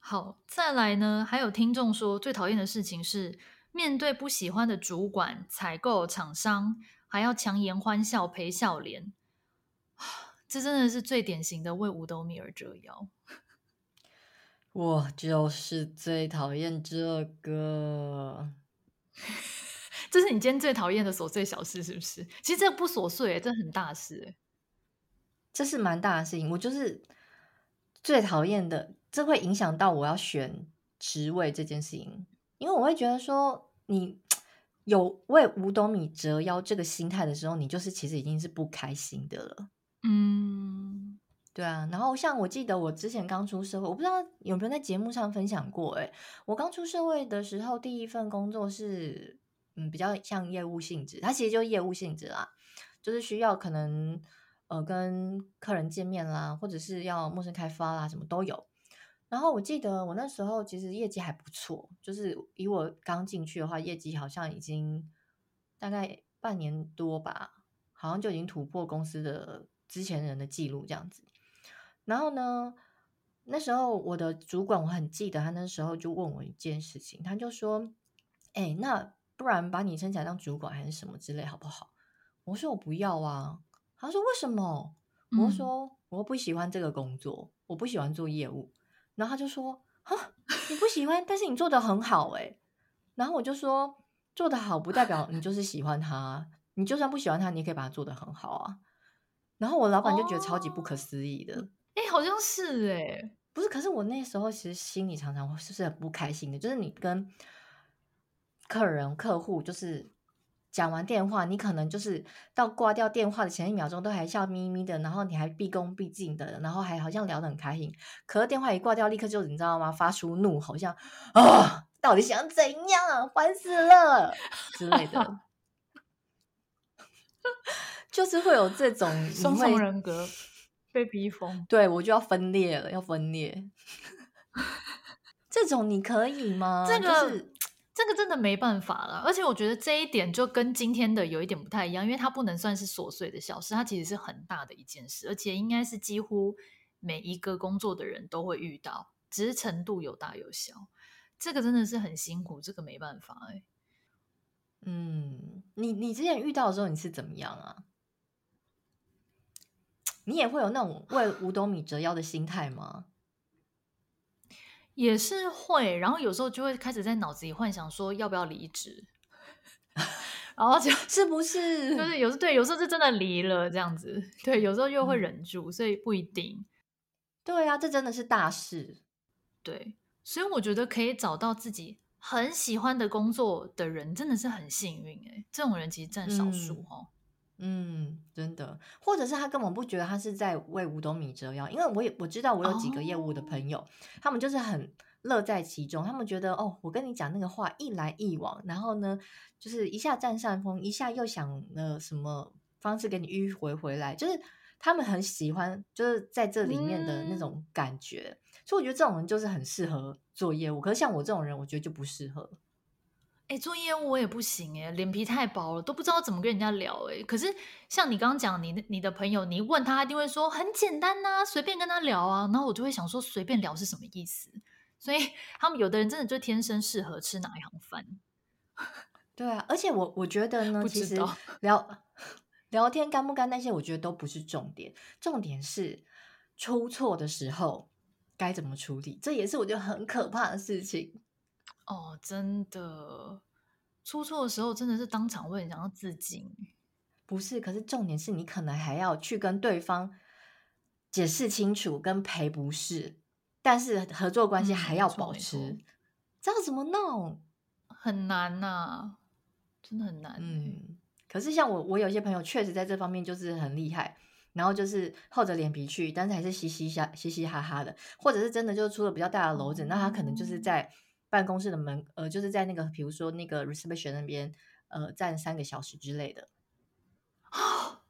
好，再来呢？还有听众说，最讨厌的事情是面对不喜欢的主管、采购厂商，还要强颜欢笑、陪笑脸。这真的是最典型的为五斗米而折腰。我就是最讨厌这个。这是你今天最讨厌的琐碎小事，是不是？其实这不琐碎，这很大事。这是蛮大的事情。我就是最讨厌的。这会影响到我要选职位这件事情，因为我会觉得说，你有为五斗米折腰这个心态的时候，你就是其实已经是不开心的了。嗯，对啊。然后像我记得我之前刚出社会，我不知道有没有在节目上分享过。诶，我刚出社会的时候，第一份工作是嗯比较像业务性质，它其实就是业务性质啦，就是需要可能呃跟客人见面啦，或者是要陌生开发啦，什么都有。然后我记得我那时候其实业绩还不错，就是以我刚进去的话，业绩好像已经大概半年多吧，好像就已经突破公司的之前人的记录这样子。然后呢，那时候我的主管我很记得，他那时候就问我一件事情，他就说：“哎，那不然把你升起来当主管还是什么之类好不好？”我说：“我不要啊。”他说：“为什么？”我说：“我不喜欢这个工作，我不喜欢做业务。”然后他就说：“哈，你不喜欢，但是你做的很好诶。”然后我就说：“做的好不代表你就是喜欢他，你就算不喜欢他，你也可以把它做的很好啊。”然后我老板就觉得超级不可思议的。哎、哦，好像是诶，不是？可是我那时候其实心里常常是是很不开心的，就是你跟客人、客户就是。讲完电话，你可能就是到挂掉电话的前一秒钟都还笑眯眯的，然后你还毕恭毕敬的，然后还好像聊得很开心。可是电话一挂掉，立刻就你知道吗？发出怒吼，像啊，到底想怎样？烦死了之类的，就是会有这种双重人格被逼疯。对，我就要分裂了，要分裂。这种你可以吗？这个。就是这个真的没办法了，而且我觉得这一点就跟今天的有一点不太一样，因为它不能算是琐碎的小事，它其实是很大的一件事，而且应该是几乎每一个工作的人都会遇到，只是程度有大有小。这个真的是很辛苦，这个没办法哎。嗯，你你之前遇到的时候你是怎么样啊？你也会有那种为五斗米折腰的心态吗？也是会，然后有时候就会开始在脑子里幻想说要不要离职，然后就是不是就是有时对，有时候是真的离了这样子，对，有时候又会忍住，嗯，所以不一定。对啊，这真的是大事。对，所以我觉得可以找到自己很喜欢的工作的人，真的是很幸运哎。这种人其实占少数哦。嗯，嗯，真的，或者是他根本不觉得他是在为五斗米折腰，因为我也我知道我有几个业务的朋友，哦、他们就是很乐在其中，他们觉得哦，我跟你讲那个话一来一往，然后呢，就是一下占上风，一下又想了什么方式给你迂回回来，就是他们很喜欢就是在这里面的那种感觉，嗯、所以我觉得这种人就是很适合做业务。可是像我这种人，我觉得就不适合。哎，做业务我也不行哎，脸皮太薄了，都不知道怎么跟人家聊哎。可是像你刚刚讲，你你的朋友，你问他，他一定会说很简单呐、啊，随便跟他聊啊。然后我就会想说，随便聊是什么意思？所以 他们有的人真的就天生适合吃哪一行饭。对啊，而且我我觉得呢，其实 聊聊天干不干那些，我觉得都不是重点，重点是出错的时候该怎么处理，这也是我觉得很可怕的事情。哦，真的，出错的时候真的是当场会很想要自尽。不是，可是重点是你可能还要去跟对方解释清楚，跟赔不是，但是合作关系还要保持，嗯、这样怎么弄？很难呐、啊，真的很难。嗯，可是像我，我有些朋友确实在这方面就是很厉害，然后就是厚着脸皮去，但是还是嘻嘻哈嘻嘻哈哈的，或者是真的就出了比较大的篓子，嗯、那他可能就是在。办公室的门，呃，就是在那个，比如说那个 reception 那边，呃，站三个小时之类的。哦，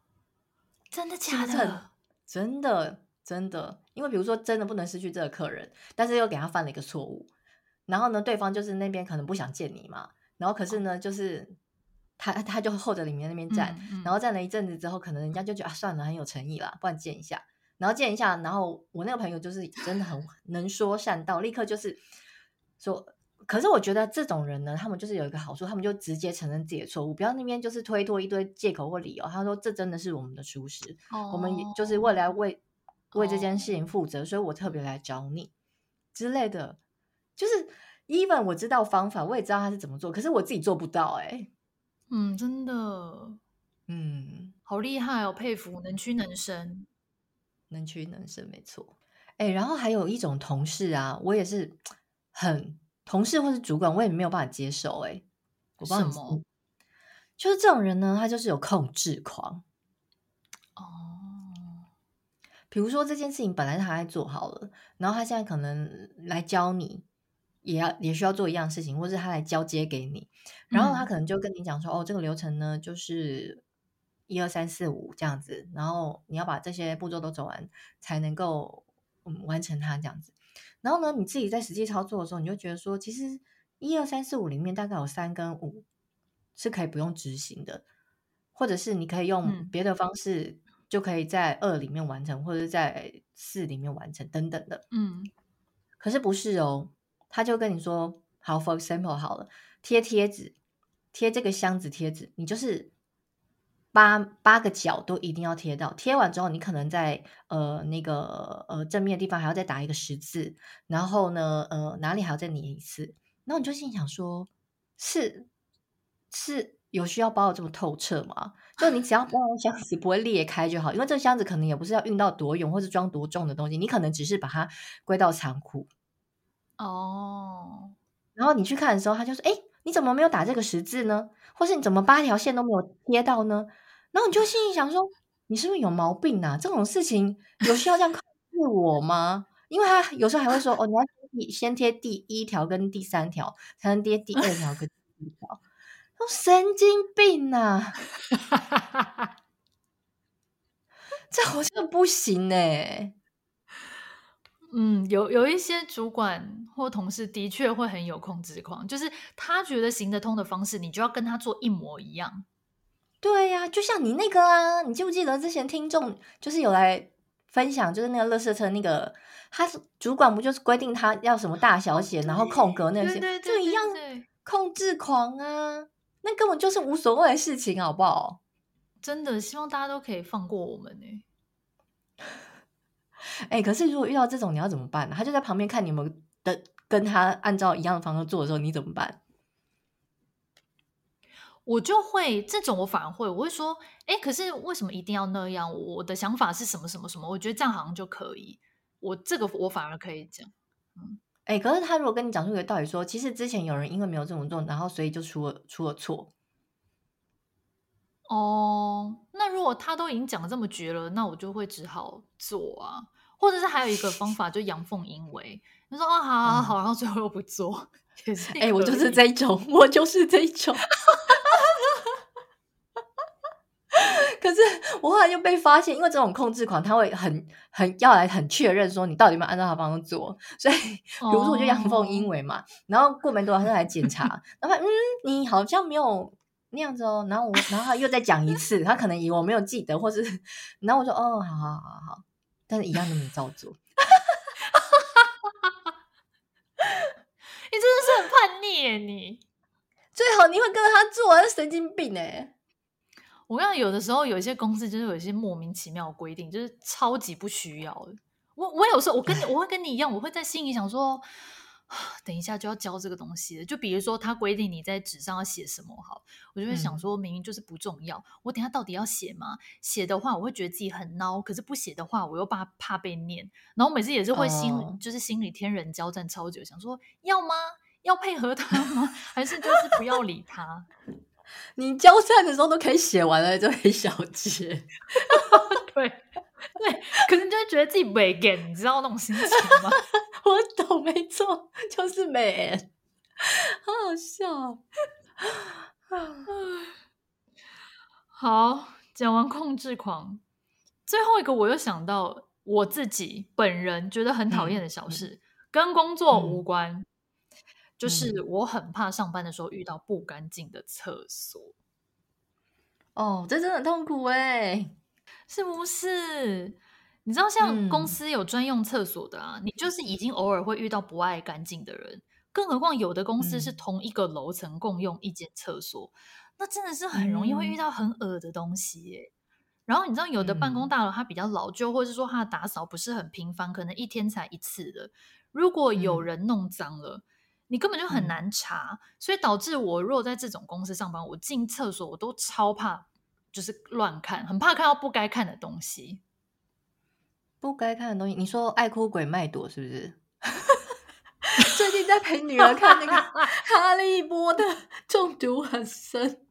真的假的？真的，真的，因为比如说真的不能失去这个客人，但是又给他犯了一个错误，然后呢，对方就是那边可能不想见你嘛，然后可是呢，就是他他就候着里面那边站，嗯嗯、然后站了一阵子之后，可能人家就觉得啊，算了，很有诚意啦，不然见一下，然后见一下，然后我那个朋友就是真的很 能说善道，立刻就是。说，可是我觉得这种人呢，他们就是有一个好处，他们就直接承认自己的错误，不要那边就是推脱一堆借口或理由。他说：“这真的是我们的疏失，oh. 我们就是为了为为这件事情负责，所以我特别来找你之类的。”就是 even 我知道方法，我也知道他是怎么做，可是我自己做不到、欸。哎，嗯，真的，嗯，好厉害哦，佩服，能屈能伸，能屈能伸，没错。哎，然后还有一种同事啊，我也是。很同事或是主管，我也没有办法接受。哎，我不知道什么，就是这种人呢，他就是有控制狂。哦，比如说这件事情本来是他在做好了，然后他现在可能来教你，也要也需要做一样事情，或是他来交接给你，然后他可能就跟你讲说：“嗯、哦，这个流程呢，就是一二三四五这样子，然后你要把这些步骤都走完，才能够嗯完成它这样子。”然后呢，你自己在实际操作的时候，你就觉得说，其实一二三四五里面大概有三跟五是可以不用执行的，或者是你可以用别的方式就可以在二里面完成，嗯、或者是在四里面完成等等的。嗯，可是不是哦，他就跟你说，好，for example，好了，贴贴纸，贴这个箱子贴纸，你就是。八八个角都一定要贴到，贴完之后，你可能在呃那个呃正面的地方还要再打一个十字，然后呢呃哪里还要再粘一次，然后你就心想说，是是有需要包的这么透彻吗？就你只要 包箱子不会裂开就好，因为这个箱子可能也不是要运到多远或是装多重的东西，你可能只是把它归到仓库。哦，然后你去看的时候，他就说，哎，你怎么没有打这个十字呢？或是你怎么八条线都没有贴到呢？然后你就心里想说，你是不是有毛病啊？这种事情 有需要这样控制我吗？因为他有时候还会说，哦，你要先贴第一条跟第三条，才能贴第二条跟第四条。都神经病呐、啊！这好像不行呢、欸。嗯，有有一些主管或同事的确会很有控制狂，就是他觉得行得通的方式，你就要跟他做一模一样。对呀、啊，就像你那个啊，你记不记得之前听众就是有来分享，就是那个垃圾车那个，他是主管不就是规定他要什么大小写，然后空格那些，就一样控制狂啊，那根本就是无所谓的事情，好不好？真的希望大家都可以放过我们呢。哎，可是如果遇到这种，你要怎么办呢？他就在旁边看你们的跟他按照一样的方式做的时候，你怎么办？我就会这种，我反而会，我会说，哎，可是为什么一定要那样？我的想法是什么什么什么？我觉得这样好像就可以。我这个我反而可以讲，嗯，哎、欸，可是他如果跟你讲出一个道理说，说其实之前有人因为没有这么做，然后所以就出了出了错。哦，那如果他都已经讲的这么绝了，那我就会只好做啊。或者是还有一个方法，就阳奉阴违，你说哦，好好好，然后最后又不做，也是。哎、欸，我就是这种，我就是这种。可是我后来又被发现，因为这种控制狂，他会很很要来很确认说你到底有没有按照他方式做，所以比如说我就阳奉阴违嘛，然后过没多久他来检查，然后嗯，你好像没有那样子哦，然后我然后他又再讲一次，他可能以为我没有记得，或是然后我说哦，好好好好，但是一样都没照做，你真的是很叛逆耶，你最好你会跟着他做，是神经病哎。我跟你讲，有的时候有一些公司就是有一些莫名其妙的规定，就是超级不需要的。我我有时候我跟你我会跟你一样，我会在心里想说，等一下就要交这个东西了。就比如说他规定你在纸上要写什么，好，我就会想说，明明就是不重要，嗯、我等一下到底要写吗？写的话，我会觉得自己很孬；可是不写的话，我又怕怕被念。然后每次也是会心、哦、就是心里天人交战超久，想说要吗？要配合他吗？还是就是不要理他？你交战的时候都可以写完了，这位小姐。对对，可是你就会觉得自己没给，你知道那种心情吗？我懂，没错，就是美，好好笑。好，讲完控制狂，最后一个我又想到我自己本人觉得很讨厌的小事，嗯、跟工作无关。嗯就是我很怕上班的时候遇到不干净的厕所。哦，这真的很痛苦哎，是不是？你知道，像公司有专用厕所的啊，嗯、你就是已经偶尔会遇到不爱干净的人，更何况有的公司是同一个楼层共用一间厕所，嗯、那真的是很容易会遇到很恶的东西然后你知道，有的办公大楼它比较老旧，或者是说它的打扫不是很频繁，可能一天才一次的，如果有人弄脏了。嗯你根本就很难查，嗯、所以导致我如果在这种公司上班，我进厕所我都超怕，就是乱看，很怕看到不该看的东西。不该看的东西，你说爱哭鬼麦朵是不是？最近在陪女儿看那个 《哈利波特》，中毒很深，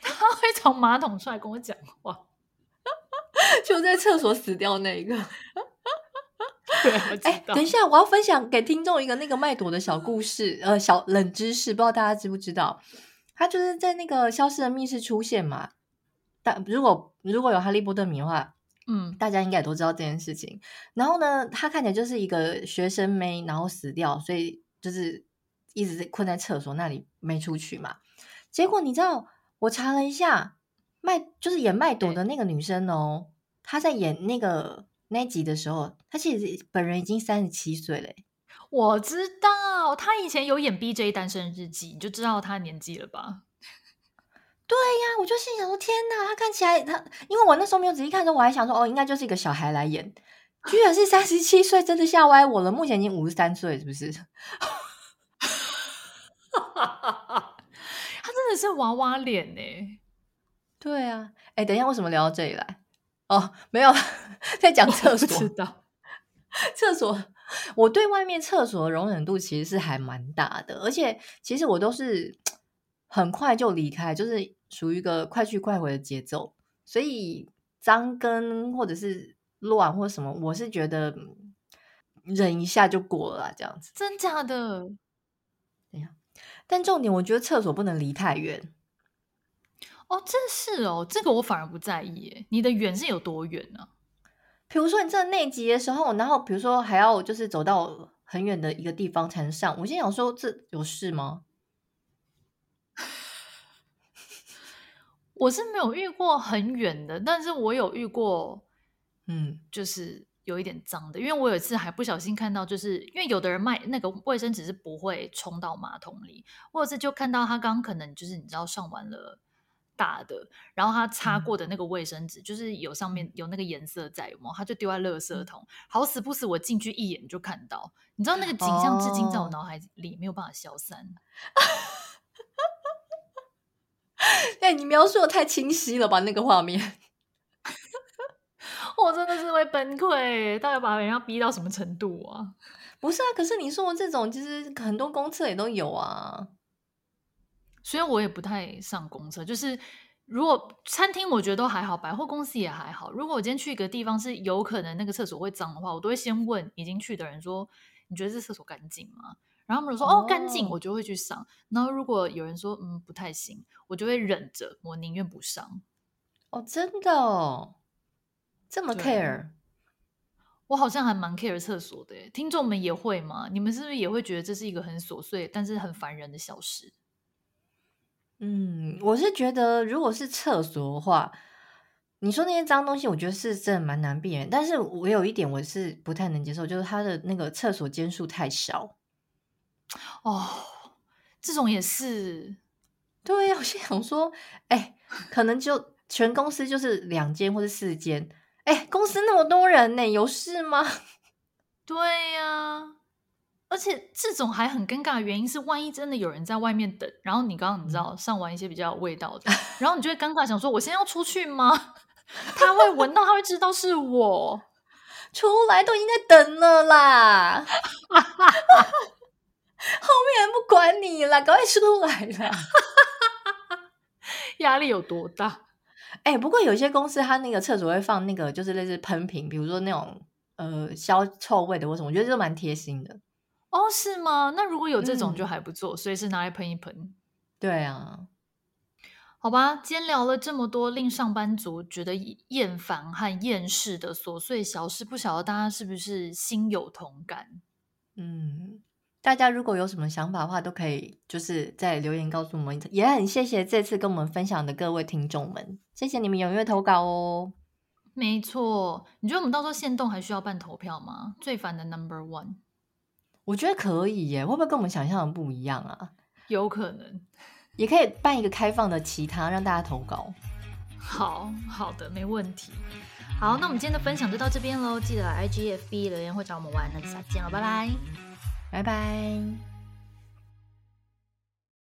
他会从马桶出来跟我讲话，就在厕所死掉那一个。哎、欸，等一下，我要分享给听众一个那个麦朵的小故事，呃，小冷知识，不知道大家知不知道？他就是在那个消失的密室出现嘛。但如果如果有哈利波特迷的话，嗯，大家应该也都知道这件事情。然后呢，他看起来就是一个学生妹，然后死掉，所以就是一直困在厕所那里没出去嘛。结果你知道，我查了一下，麦就是演麦朵的那个女生哦，她在演那个。那集的时候，他其实本人已经三十七岁了。我知道，他以前有演《BJ 单身日记》，你就知道他年纪了吧？对呀，我就心想说：天哪，他看起来他，因为我那时候没有仔细看的时候，我还想说：哦，应该就是一个小孩来演，居然是三十七岁，真的吓歪我了。目前已经五十三岁，是不是？他真的是娃娃脸呢。对啊，哎，等一下，为什么聊到这里来？哦，没有，在讲厕所。知 道厕所，我对外面厕所的容忍度其实是还蛮大的，而且其实我都是很快就离开，就是属于一个快去快回的节奏。所以脏跟或者是乱或什么，我是觉得忍一下就过了，这样子。真假的？对呀。但重点，我觉得厕所不能离太远。哦，这是哦，这个我反而不在意耶。你的远是有多远呢？比如说你这内急的时候，然后比如说还要就是走到很远的一个地方才能上。我心想说，这有事吗？我是没有遇过很远的，但是我有遇过，嗯，就是有一点脏的。因为我有一次还不小心看到，就是因为有的人卖那个卫生纸是不会冲到马桶里，或者是就看到他刚刚可能就是你知道上完了。大的，然后他擦过的那个卫生纸，嗯、就是有上面有那个颜色在，有没有？他就丢在垃圾桶。嗯、好死不死，我进去一眼就看到，你知道那个景象至今在我脑海里没有办法消散。哎，你描述的太清晰了吧？那个画面，我真的是会崩溃，到底把人要逼到什么程度啊？不是啊，可是你说的这种，其实很多公厕也都有啊。所以我也不太上公厕，就是如果餐厅我觉得都还好，百货公司也还好。如果我今天去一个地方是有可能那个厕所会脏的话，我都会先问已经去的人说：“你觉得这厕所干净吗？”然后他们说：“哦，干净。”我就会去上。然后如果有人说：“嗯，不太行。”我就会忍着，我宁愿不上。哦，真的哦，这么 care？我好像还蛮 care 厕所的。听众们也会吗？你们是不是也会觉得这是一个很琐碎但是很烦人的小事？嗯，我是觉得，如果是厕所的话，你说那些脏东西，我觉得是真的蛮难避免。但是我有一点我是不太能接受，就是它的那个厕所间数太少。哦，这种也是。对呀，我心想说，哎、欸，可能就全公司就是两间或者四间，哎、欸，公司那么多人呢，有事吗？对呀。而且这种还很尴尬的原因是，万一真的有人在外面等，然后你刚刚你知道上完一些比较有味道的，然后你就会尴尬，想说我现在要出去吗？他会闻到，他会知道是我 出来，都已经在等了啦。后面人不管你了，赶快出来了。压力有多大？哎、欸，不过有些公司他那个厕所会放那个，就是类似喷瓶，比如说那种呃消臭味的或什么，我觉得这蛮贴心的。哦，是吗？那如果有这种就还不错，所以是拿来喷一喷。对啊，好吧，今天聊了这么多令上班族觉得厌烦和厌世的琐碎小事，不晓得大家是不是心有同感？嗯，大家如果有什么想法的话，都可以就是在留言告诉我们。也很谢谢这次跟我们分享的各位听众们，谢谢你们踊跃投稿哦。没错，你觉得我们到时候限动还需要办投票吗？最烦的 Number One。我觉得可以耶，会不会跟我们想象的不一样啊？有可能，也可以办一个开放的其他，让大家投稿。好好的，没问题。好，那我们今天的分享就到这边喽，记得来 IGFB 留言或找我们玩，那就下次见了，拜拜，拜拜。